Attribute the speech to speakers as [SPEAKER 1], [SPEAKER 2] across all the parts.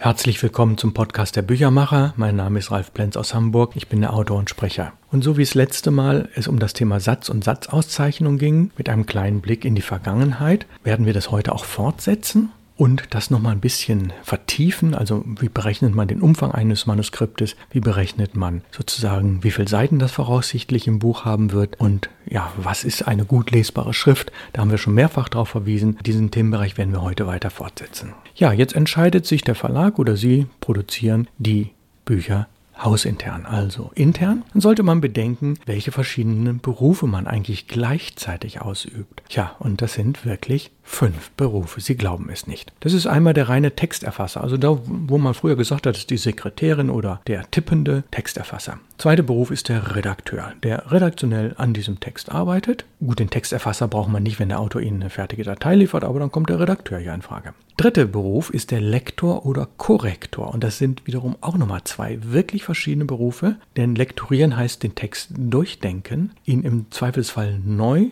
[SPEAKER 1] Herzlich willkommen zum Podcast der Büchermacher. Mein Name ist Ralf Plenz aus Hamburg. Ich bin der Autor und Sprecher. Und so wie es letzte Mal es um das Thema Satz und Satzauszeichnung ging, mit einem kleinen Blick in die Vergangenheit, werden wir das heute auch fortsetzen und das nochmal ein bisschen vertiefen. Also wie berechnet man den Umfang eines Manuskriptes? Wie berechnet man sozusagen, wie viele Seiten das voraussichtlich im Buch haben wird? Und ja, was ist eine gut lesbare Schrift? Da haben wir schon mehrfach darauf verwiesen. Diesen Themenbereich werden wir heute weiter fortsetzen. Ja, jetzt entscheidet sich der Verlag oder Sie produzieren die Bücher hausintern, also intern, dann sollte man bedenken, welche verschiedenen Berufe man eigentlich gleichzeitig ausübt. Tja, und das sind wirklich fünf Berufe. Sie glauben es nicht. Das ist einmal der reine Texterfasser, also da, wo man früher gesagt hat, ist die Sekretärin oder der tippende Texterfasser. Zweiter Beruf ist der Redakteur, der redaktionell an diesem Text arbeitet. Gut, den Texterfasser braucht man nicht, wenn der Autor Ihnen eine fertige Datei liefert, aber dann kommt der Redakteur ja in Frage. Dritter Beruf ist der Lektor oder Korrektor und das sind wiederum auch nochmal zwei wirklich verschiedene Berufe, denn lektorieren heißt den Text durchdenken, ihn im Zweifelsfall neu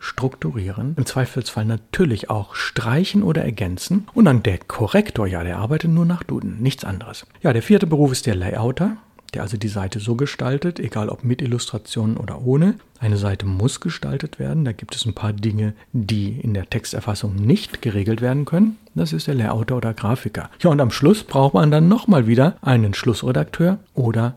[SPEAKER 1] strukturieren, im Zweifelsfall natürlich auch streichen oder ergänzen. Und dann der Korrektor, ja, der arbeitet nur nach Duden, nichts anderes. Ja, der vierte Beruf ist der Layouter, der also die Seite so gestaltet, egal ob mit Illustrationen oder ohne. Eine Seite muss gestaltet werden. Da gibt es ein paar Dinge, die in der Texterfassung nicht geregelt werden können. Das ist der Layouter oder Grafiker. Ja, und am Schluss braucht man dann nochmal wieder einen Schlussredakteur oder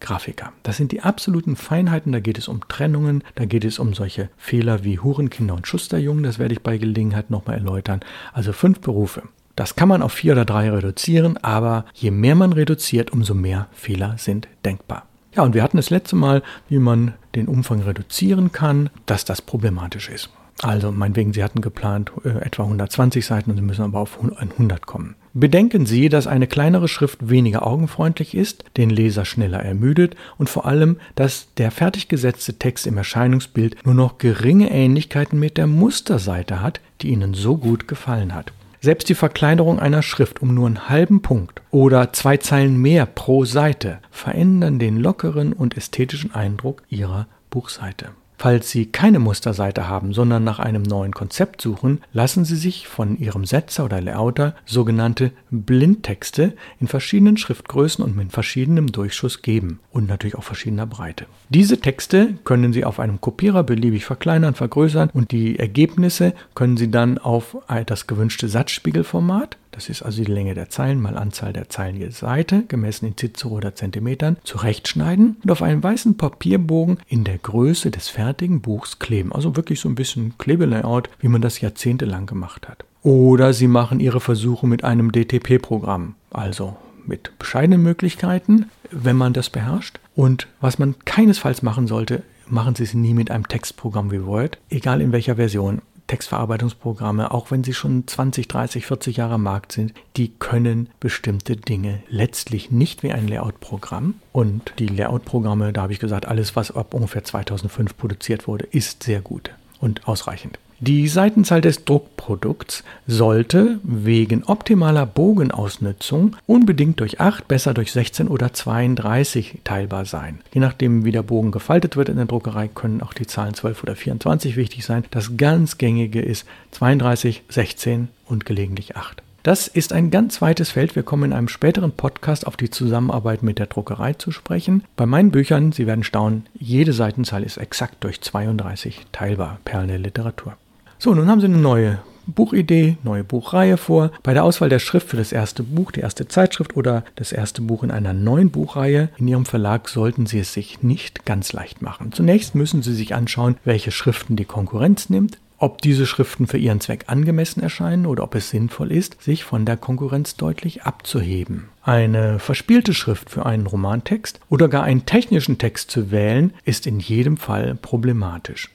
[SPEAKER 1] Grafiker. Das sind die absoluten Feinheiten, da geht es um Trennungen, da geht es um solche Fehler wie Hurenkinder und Schusterjungen, das werde ich bei Gelegenheit nochmal erläutern. Also fünf Berufe. Das kann man auf vier oder drei reduzieren, aber je mehr man reduziert, umso mehr Fehler sind denkbar. Ja, und wir hatten das letzte Mal, wie man den Umfang reduzieren kann, dass das problematisch ist. Also meinetwegen, Sie hatten geplant äh, etwa 120 Seiten und Sie müssen aber auf 100 kommen. Bedenken Sie, dass eine kleinere Schrift weniger augenfreundlich ist, den Leser schneller ermüdet und vor allem, dass der fertig gesetzte Text im Erscheinungsbild nur noch geringe Ähnlichkeiten mit der Musterseite hat, die Ihnen so gut gefallen hat. Selbst die Verkleinerung einer Schrift um nur einen halben Punkt oder zwei Zeilen mehr pro Seite verändern den lockeren und ästhetischen Eindruck Ihrer Buchseite. Falls Sie keine Musterseite haben, sondern nach einem neuen Konzept suchen, lassen Sie sich von Ihrem Setzer oder Layouter sogenannte Blindtexte in verschiedenen Schriftgrößen und mit verschiedenem Durchschuss geben und natürlich auch verschiedener Breite. Diese Texte können Sie auf einem Kopierer beliebig verkleinern, vergrößern und die Ergebnisse können Sie dann auf das gewünschte Satzspiegelformat das ist also die Länge der Zeilen mal Anzahl der Zeilen je Seite, gemessen in Cicero oder Zentimetern, zurechtschneiden und auf einen weißen Papierbogen in der Größe des fertigen Buchs kleben. Also wirklich so ein bisschen Klebelayout, wie man das jahrzehntelang gemacht hat. Oder Sie machen Ihre Versuche mit einem DTP-Programm, also mit bescheidenen Möglichkeiten, wenn man das beherrscht. Und was man keinesfalls machen sollte, machen Sie es nie mit einem Textprogramm wie Word, egal in welcher Version. Textverarbeitungsprogramme, auch wenn sie schon 20, 30, 40 Jahre am Markt sind, die können bestimmte Dinge letztlich nicht wie ein Layout-Programm. Und die Layout-Programme, da habe ich gesagt, alles, was ab ungefähr 2005 produziert wurde, ist sehr gut und ausreichend. Die Seitenzahl des Druckprodukts sollte wegen optimaler Bogenausnutzung unbedingt durch 8, besser durch 16 oder 32 teilbar sein. Je nachdem, wie der Bogen gefaltet wird in der Druckerei, können auch die Zahlen 12 oder 24 wichtig sein. Das ganz gängige ist 32, 16 und gelegentlich 8. Das ist ein ganz weites Feld. Wir kommen in einem späteren Podcast auf die Zusammenarbeit mit der Druckerei zu sprechen. Bei meinen Büchern, Sie werden staunen, jede Seitenzahl ist exakt durch 32 teilbar. Perlen der Literatur. So, nun haben Sie eine neue Buchidee, neue Buchreihe vor. Bei der Auswahl der Schrift für das erste Buch, die erste Zeitschrift oder das erste Buch in einer neuen Buchreihe in Ihrem Verlag sollten Sie es sich nicht ganz leicht machen. Zunächst müssen Sie sich anschauen, welche Schriften die Konkurrenz nimmt, ob diese Schriften für Ihren Zweck angemessen erscheinen oder ob es sinnvoll ist, sich von der Konkurrenz deutlich abzuheben. Eine verspielte Schrift für einen Romantext oder gar einen technischen Text zu wählen, ist in jedem Fall problematisch.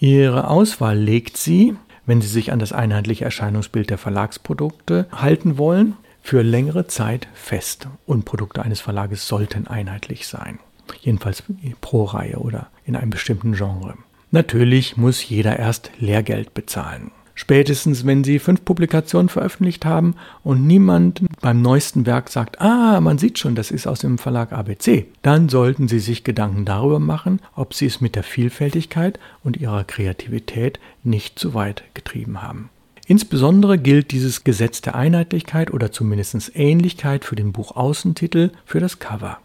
[SPEAKER 1] Ihre Auswahl legt Sie, wenn Sie sich an das einheitliche Erscheinungsbild der Verlagsprodukte halten wollen, für längere Zeit fest. Und Produkte eines Verlages sollten einheitlich sein. Jedenfalls pro Reihe oder in einem bestimmten Genre. Natürlich muss jeder erst Lehrgeld bezahlen. Spätestens, wenn Sie fünf Publikationen veröffentlicht haben und niemand beim neuesten Werk sagt, ah, man sieht schon, das ist aus dem Verlag ABC, dann sollten Sie sich Gedanken darüber machen, ob Sie es mit der Vielfältigkeit und Ihrer Kreativität nicht zu weit getrieben haben. Insbesondere gilt dieses Gesetz der Einheitlichkeit oder zumindest Ähnlichkeit für den Buchaußentitel für das Cover.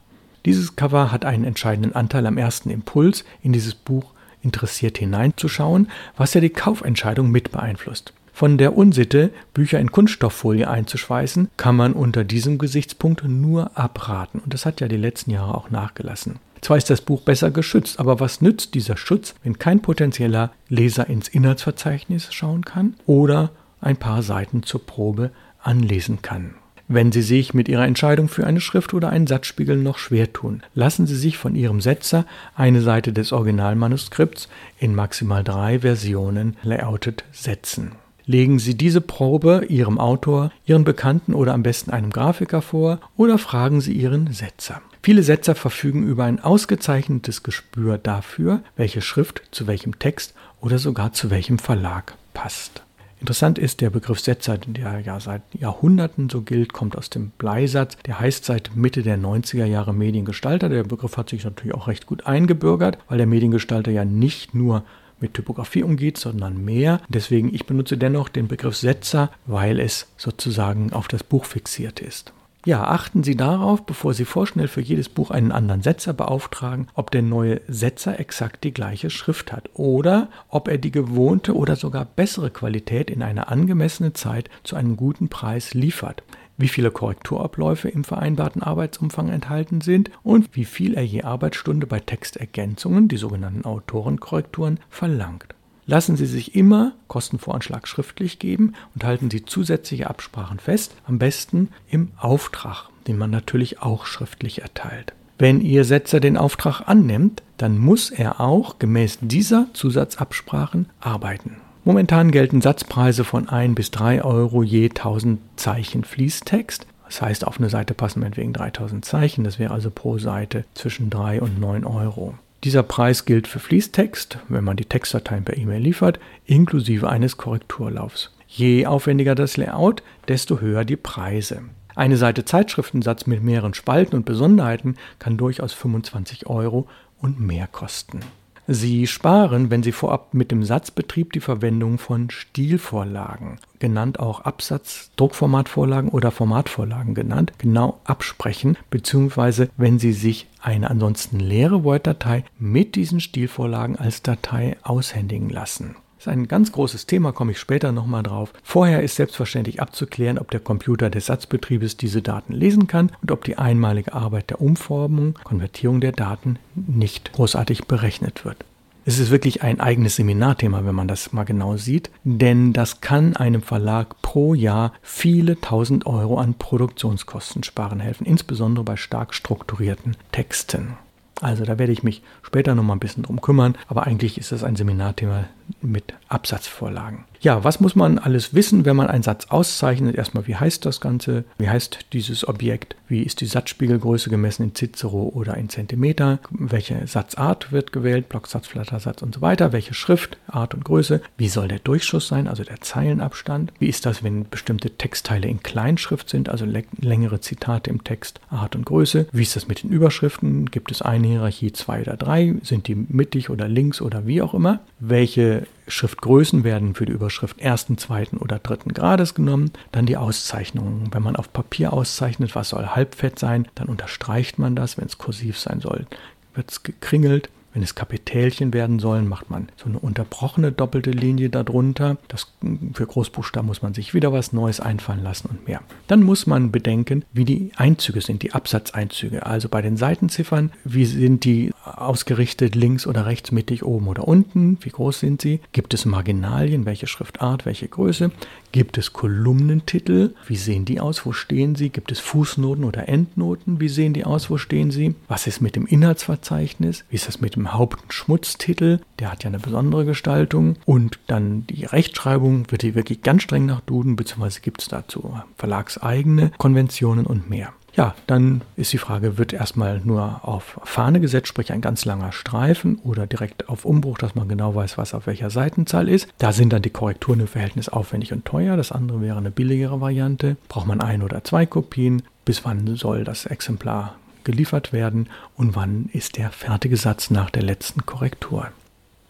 [SPEAKER 1] Dieses Cover hat einen entscheidenden Anteil am ersten Impuls, in dieses Buch interessiert hineinzuschauen, was ja die Kaufentscheidung mit beeinflusst. Von der Unsitte, Bücher in Kunststofffolie einzuschweißen, kann man unter diesem Gesichtspunkt nur abraten. Und das hat ja die letzten Jahre auch nachgelassen. Zwar ist das Buch besser geschützt, aber was nützt dieser Schutz, wenn kein potenzieller Leser ins Inhaltsverzeichnis schauen kann oder ein paar Seiten zur Probe anlesen kann? Wenn Sie sich mit Ihrer Entscheidung für eine Schrift oder einen Satzspiegel noch schwer tun, lassen Sie sich von Ihrem Setzer eine Seite des Originalmanuskripts in maximal drei Versionen layoutet setzen. Legen Sie diese Probe Ihrem Autor, Ihren Bekannten oder am besten einem Grafiker vor oder fragen Sie Ihren Setzer. Viele Setzer verfügen über ein ausgezeichnetes Gespür dafür, welche Schrift zu welchem Text oder sogar zu welchem Verlag passt. Interessant ist, der Begriff Setzer, der ja seit Jahrhunderten so gilt, kommt aus dem Bleisatz. Der heißt seit Mitte der 90er Jahre Mediengestalter. Der Begriff hat sich natürlich auch recht gut eingebürgert, weil der Mediengestalter ja nicht nur mit Typografie umgeht, sondern mehr. Deswegen, ich benutze dennoch den Begriff Setzer, weil es sozusagen auf das Buch fixiert ist. Ja, achten Sie darauf, bevor Sie vorschnell für jedes Buch einen anderen Setzer beauftragen, ob der neue Setzer exakt die gleiche Schrift hat oder ob er die gewohnte oder sogar bessere Qualität in einer angemessenen Zeit zu einem guten Preis liefert wie viele Korrekturabläufe im vereinbarten Arbeitsumfang enthalten sind und wie viel er je Arbeitsstunde bei Textergänzungen, die sogenannten Autorenkorrekturen, verlangt. Lassen Sie sich immer Kostenvoranschlag schriftlich geben und halten Sie zusätzliche Absprachen fest, am besten im Auftrag, den man natürlich auch schriftlich erteilt. Wenn Ihr Setzer den Auftrag annimmt, dann muss er auch gemäß dieser Zusatzabsprachen arbeiten. Momentan gelten Satzpreise von 1 bis 3 Euro je 1000 Zeichen Fließtext. Das heißt, auf eine Seite passen meinetwegen 3000 Zeichen. Das wäre also pro Seite zwischen 3 und 9 Euro. Dieser Preis gilt für Fließtext, wenn man die Textdateien per E-Mail liefert, inklusive eines Korrekturlaufs. Je aufwendiger das Layout, desto höher die Preise. Eine Seite Zeitschriftensatz mit mehreren Spalten und Besonderheiten kann durchaus 25 Euro und mehr kosten. Sie sparen, wenn Sie vorab mit dem Satzbetrieb die Verwendung von Stilvorlagen, genannt auch Absatz, Druckformatvorlagen oder Formatvorlagen genannt, genau absprechen, beziehungsweise wenn Sie sich eine ansonsten leere Word-Datei mit diesen Stilvorlagen als Datei aushändigen lassen. Ist ein ganz großes Thema, komme ich später nochmal drauf. Vorher ist selbstverständlich abzuklären, ob der Computer des Satzbetriebes diese Daten lesen kann und ob die einmalige Arbeit der Umformung, Konvertierung der Daten nicht großartig berechnet wird. Es ist wirklich ein eigenes Seminarthema, wenn man das mal genau sieht, denn das kann einem Verlag pro Jahr viele tausend Euro an Produktionskosten sparen helfen, insbesondere bei stark strukturierten Texten. Also da werde ich mich später noch mal ein bisschen drum kümmern, aber eigentlich ist das ein Seminarthema mit Absatzvorlagen. Ja, was muss man alles wissen, wenn man einen Satz auszeichnet? Erstmal, wie heißt das Ganze? Wie heißt dieses Objekt? Wie ist die Satzspiegelgröße gemessen in Cicero oder in Zentimeter? Welche Satzart wird gewählt? Blocksatz, Flattersatz und so weiter. Welche Schrift, Art und Größe? Wie soll der Durchschuss sein, also der Zeilenabstand? Wie ist das, wenn bestimmte Textteile in Kleinschrift sind, also längere Zitate im Text, Art und Größe? Wie ist das mit den Überschriften? Gibt es eine Hierarchie, zwei oder drei? Sind die mittig oder links oder wie auch immer? Welche Schriftgrößen werden für die Überschrift ersten, zweiten oder dritten Grades genommen. Dann die Auszeichnungen. Wenn man auf Papier auszeichnet, was soll halbfett sein, dann unterstreicht man das. Wenn es kursiv sein soll, wird es gekringelt. Wenn es Kapitälchen werden sollen, macht man so eine unterbrochene doppelte Linie darunter. Das, für Großbuchstaben muss man sich wieder was Neues einfallen lassen und mehr. Dann muss man bedenken, wie die Einzüge sind, die Absatzeinzüge. Also bei den Seitenziffern, wie sind die ausgerichtet, links oder rechts, mittig, oben oder unten? Wie groß sind sie? Gibt es Marginalien? Welche Schriftart? Welche Größe? Gibt es Kolumnentitel? Wie sehen die aus? Wo stehen sie? Gibt es Fußnoten oder Endnoten? Wie sehen die aus? Wo stehen sie? Was ist mit dem Inhaltsverzeichnis? Wie ist das mit dem Haupt- und Schmutztitel, der hat ja eine besondere Gestaltung. Und dann die Rechtschreibung wird hier wirklich ganz streng nach Duden, beziehungsweise gibt es dazu verlagseigene Konventionen und mehr. Ja, dann ist die Frage, wird erstmal nur auf Fahne gesetzt, sprich ein ganz langer Streifen oder direkt auf Umbruch, dass man genau weiß, was auf welcher Seitenzahl ist. Da sind dann die Korrekturen im Verhältnis aufwendig und teuer. Das andere wäre eine billigere Variante. Braucht man ein oder zwei Kopien? Bis wann soll das Exemplar geliefert werden und wann ist der fertige Satz nach der letzten Korrektur.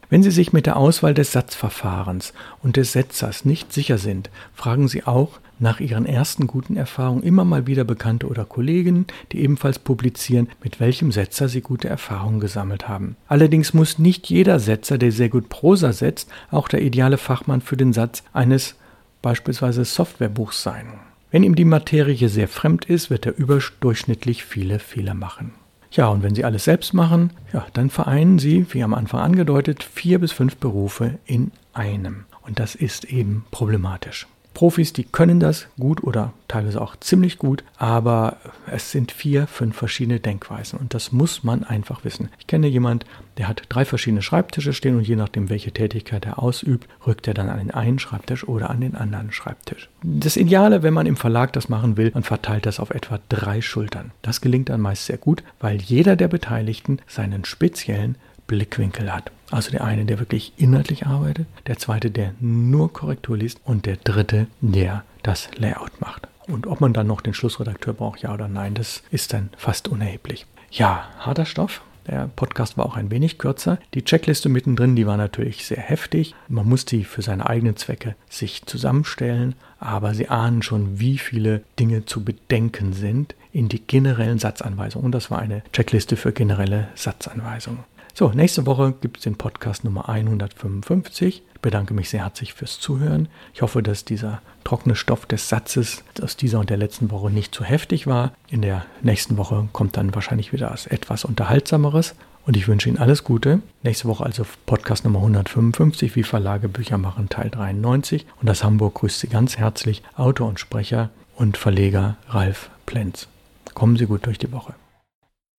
[SPEAKER 1] Wenn Sie sich mit der Auswahl des Satzverfahrens und des Setzers nicht sicher sind, fragen Sie auch nach Ihren ersten guten Erfahrungen immer mal wieder Bekannte oder Kollegen, die ebenfalls publizieren, mit welchem Setzer Sie gute Erfahrungen gesammelt haben. Allerdings muss nicht jeder Setzer, der sehr gut Prosa setzt, auch der ideale Fachmann für den Satz eines beispielsweise Softwarebuchs sein. Wenn ihm die Materie sehr fremd ist, wird er überdurchschnittlich viele Fehler machen. Ja, und wenn Sie alles selbst machen, ja, dann vereinen Sie, wie am Anfang angedeutet, vier bis fünf Berufe in einem. Und das ist eben problematisch. Profis, die können das gut oder teilweise auch ziemlich gut, aber es sind vier, fünf verschiedene Denkweisen und das muss man einfach wissen. Ich kenne jemand, der hat drei verschiedene Schreibtische stehen und je nachdem, welche Tätigkeit er ausübt, rückt er dann an den einen Schreibtisch oder an den anderen Schreibtisch. Das Ideale, wenn man im Verlag das machen will, man verteilt das auf etwa drei Schultern. Das gelingt dann meist sehr gut, weil jeder der Beteiligten seinen speziellen Blickwinkel hat. Also der eine, der wirklich inhaltlich arbeitet, der zweite, der nur Korrektur liest und der dritte, der das Layout macht. Und ob man dann noch den Schlussredakteur braucht, ja oder nein, das ist dann fast unerheblich. Ja, harter Stoff. Der Podcast war auch ein wenig kürzer. Die Checkliste mittendrin, die war natürlich sehr heftig. Man muss die für seine eigenen Zwecke sich zusammenstellen, aber Sie ahnen schon, wie viele Dinge zu bedenken sind in die generellen Satzanweisungen. Und das war eine Checkliste für generelle Satzanweisungen. So, nächste Woche gibt es den Podcast Nummer 155. Ich bedanke mich sehr herzlich fürs Zuhören. Ich hoffe, dass dieser trockene Stoff des Satzes aus dieser und der letzten Woche nicht zu heftig war. In der nächsten Woche kommt dann wahrscheinlich wieder etwas Unterhaltsameres. Und ich wünsche Ihnen alles Gute. Nächste Woche also Podcast Nummer 155, wie Verlage Bücher machen, Teil 93. Und das Hamburg grüßt Sie ganz herzlich, Autor und Sprecher und Verleger Ralf Plenz. Kommen Sie gut durch die Woche.